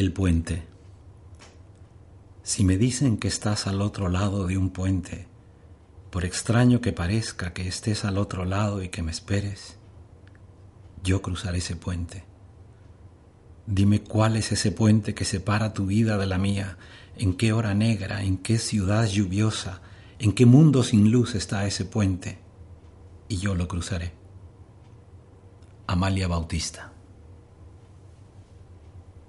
El puente. Si me dicen que estás al otro lado de un puente, por extraño que parezca que estés al otro lado y que me esperes, yo cruzaré ese puente. Dime cuál es ese puente que separa tu vida de la mía, en qué hora negra, en qué ciudad lluviosa, en qué mundo sin luz está ese puente, y yo lo cruzaré. Amalia Bautista